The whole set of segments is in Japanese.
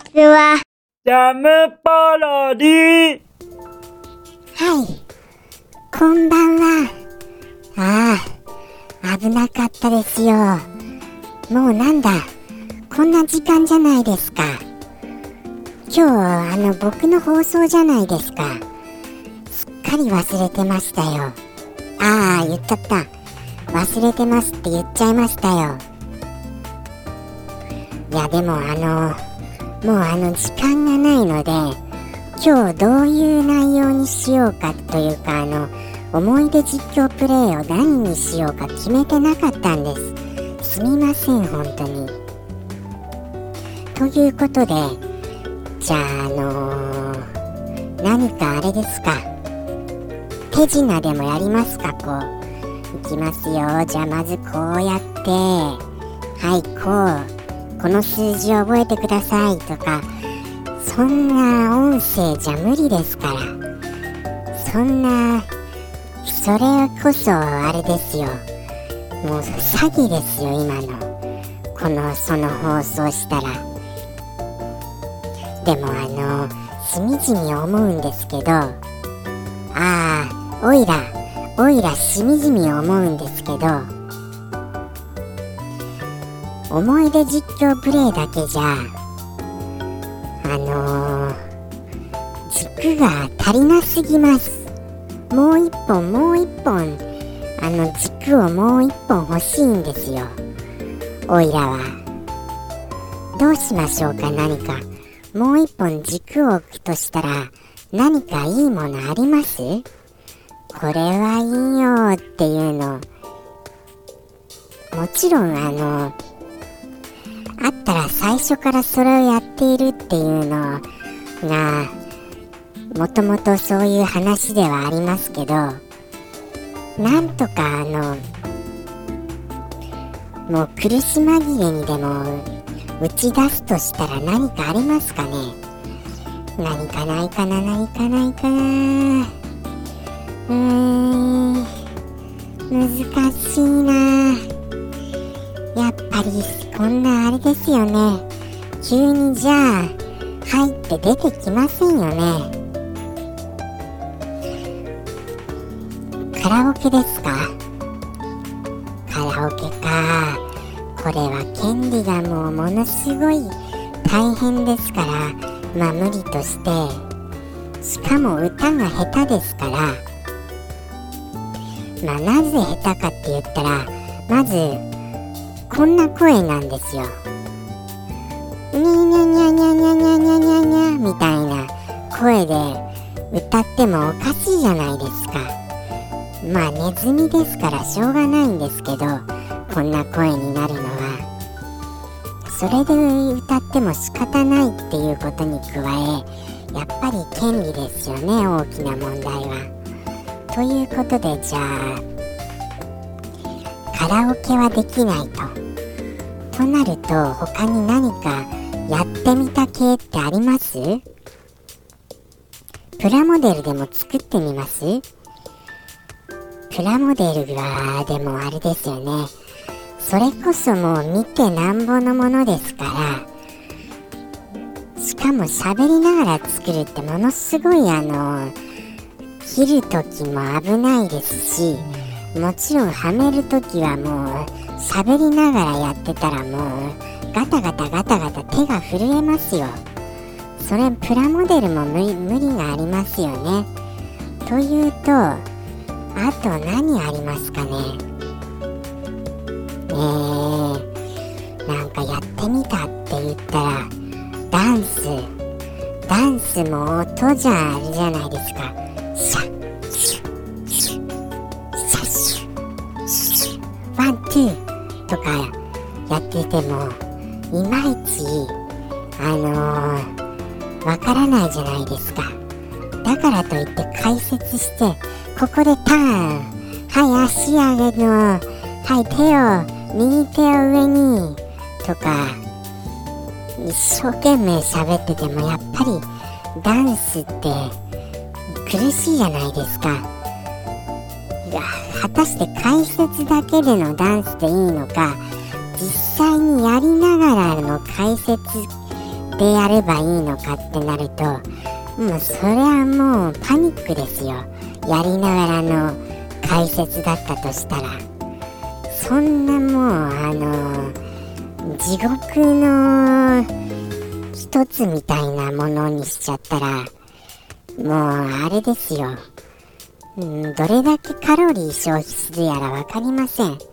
ちは。ジャムパロディはい。こんばんは。ああ、危なかったですよ。もうなんだ、こんな時間じゃないですか。今日、あの、僕の放送じゃないですか。すっかり忘れてましたよ。ああ、言っちゃった。忘れてますって言っちゃいましたよ。いや、でもあの、もうあの、時間がないので、今日どういう内容にしようかというかあの思い出実況プレイを何にしようか決めてなかったんです。すみません本当に。ということでじゃああのー何かあれですか。手品でもやりますかこう。いきますよ。じゃあまずこうやって。はいこう。この数字を覚えてくださいとかそんな音声じゃ無理ですからそんなそれこそあれですよ。もう詐欺ですよ今の。このその放送したら。でもあのしみじみ思うんですけどああおいらおいらしみじみ思うんですけど思い出実況プレイだけじゃあのー、軸が足りなすぎます。もう一本もう一本あの軸をもう一本欲しいんですよ。おいらは。どうしましょうか何か。もう一本軸を置くとしたら何かいいものあります？これはいいよっていうの。もちろんあのったら最初からそれをやっているっていうのがもともとそういう話ではありますけどなんとかあのもう苦し紛れにでも打ち出すとしたら何かありますかね？何かないかな？何かないかな？うーん難しいな。やっぱりこんなあれですよね。急にじゃあ入って出てきませんよね。カラオケですか？カラオケか。これは権利がもうものすごい大変ですからまあ無理として。しかも歌が下手ですから。まあなぜ下手かって言ったらまずこんな声なんですよ。にゃにゃにゃにゃにゃにゃにゃにゃにゃみたいな声で歌ってもおかしいじゃないですか。まあネズミですからしょうがないんですけどこんな声になるのは。それで歌っても仕方ないっていうことに加えやっぱり権利ですよね大きな問題は。ということでじゃあカラオケはできないと。となると他に何かやってみた系ってあります？プラモデルでも作ってみます？プラモデルはでもあれですよね。それこそもう見てなんぼのものですからしかも喋りながら作るってものすごいあの切る時も危ないですしもちろんはめるときはもう喋りながらやってたらもうガタガタガタガタ手が震えますよ。それプラモデルも無理無理がありますよね。というとあと何ありますかね？えー、なんかやってみたって言ったらダンス。ダンスも音じゃあるじゃないですか。あのー、からないじゃないですか。だからといって解説してここでターンはい足上げのはい手を右手を上にとか一生懸命喋っててもやっぱりダンスって苦しいじゃないですか。果たして解説だけでのダンスでいいのか実際にやりながらの解説でやればいいのかってなるともうそれはもうパニックですよ。やりながらの解説だったとしたら。そんなもうあの地獄の一つみたいなものにしちゃったらもうあれですよ、うん、どれだけカロリー消費するやら分かりません。で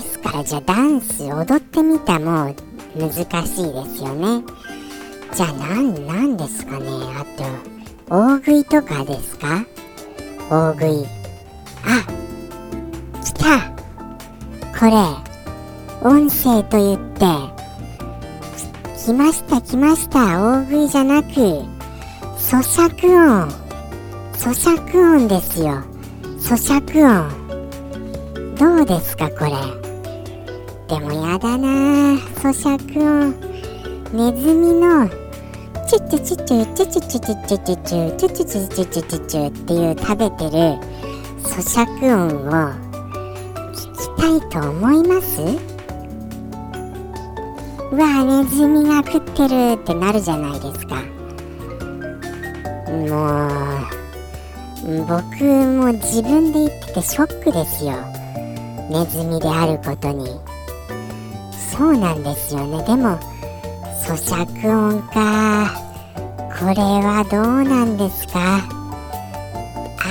すからじゃあダンス踊ってみたもう難しいですよね。じゃあ何なんですかね？あと大食いとかですか？大食い。あ来た。これ音声と言って来ました来ました。大食いじゃなく咀嚼音。咀嚼音ですよ。咀嚼音。どうですかこれ？でもやだな咀嚼音ネズミのチュッチュチュチュチュチュチュチュチュチュチュチュチュチュチュチュチュチュっていう食べてる咀嚼音を聞きたいと思いますうわネズミが食ってるってなるじゃないですかもう僕も自分で言っててショックですよネズミであることに。そうなんですよね。でも咀嚼音か。これはどうなんですか？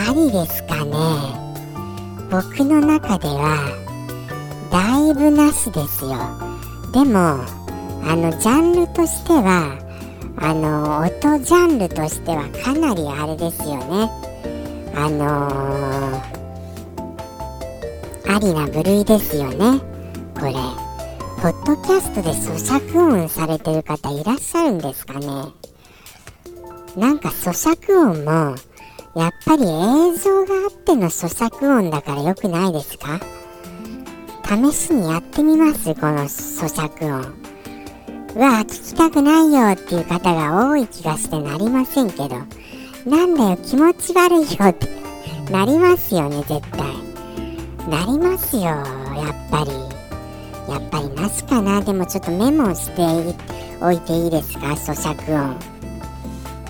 ありですかね。僕の中ではだいぶなしですよ。でもあのジャンルとしてはあの音ジャンルとしてはかなりあれですよね。あのー、ありな部類ですよね。これ。ポッドキャストで咀嚼音されてる方いらっしゃるんですかね？なんか咀嚼音もやっぱり映像があっての咀嚼音だから良くないですか？試しにやってみますこの咀嚼音。うわ聞きたくないよっていう方が多い気がしてなりませんけど。なんだよ気持ち悪いよって。なりますよね絶対。なりますよやっぱり。やっぱりなしかな？でもちょっとメモしておいていいですか？咀嚼音。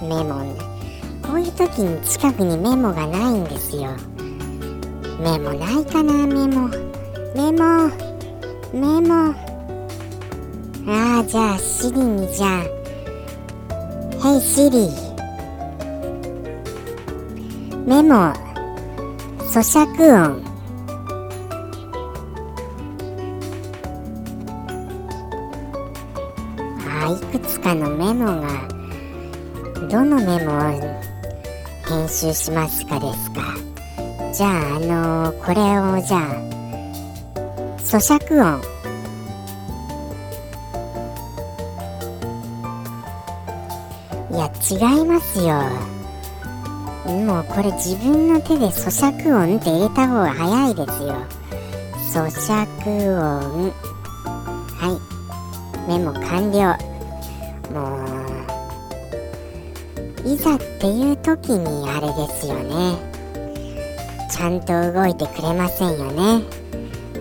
メモ。こういう時に近くにメモがないんですよ。メモないかな？メモ。メモ。メモ。ああじゃあシリにじゃあ。Hey Siri メモ。咀嚼音。かのメモがどのメモを編集しますかですか？じゃああのー、これをじゃあ咀嚼音。いや違いますよ。もうこれ自分の手で咀嚼音って入れた方が早いですよ。咀嚼音。はい。メモ完了。もういざっていう時にあれですよね。ちゃんと動いてくれませんよね。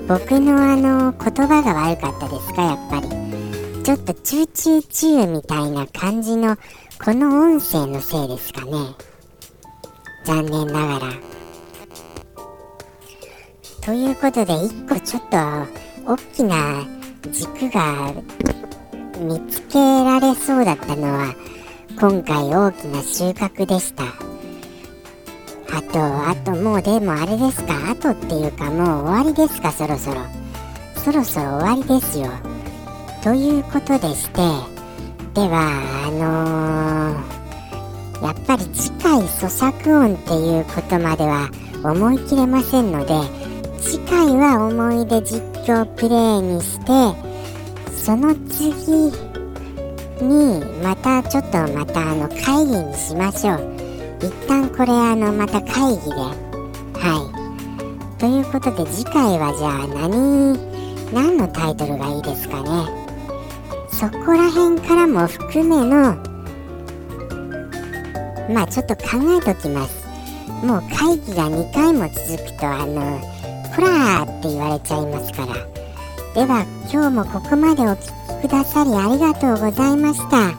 僕のあの言葉が悪かったですかやっぱり。ちょっとチューチューチューみたいな感じのこの音声のせいですかね。残念ながら。ということで一個ちょっと大きな軸が見つけられそうだったのは今回大きな収穫でした。あとあともうでもあれですか？あとっていうかもう終わりですか？そろそろ。そろそろ終わりですよ。ということでしてではあのー、やっぱり次回咀嚼音っていうことまでは思い切れませんので次回は思い出実況プレイにしてその次にまたちょっとまたあの会議にしましょう。一旦これあのまた会議で。はい。ということで次回はじゃあ何何のタイトルがいいですかね。そこら辺からも含めのまあちょっと考えときます。もう会議が2回も続くとあのほらーって言われちゃいますから。ででは今日もここまでお聴きくださりありがとうございました。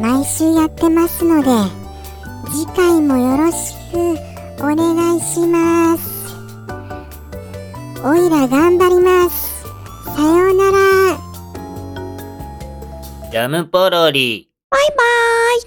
毎週やってますので次回もよろしくお願いします。おいら頑張ります。さようなら。ジャムポロリ。バイバーイ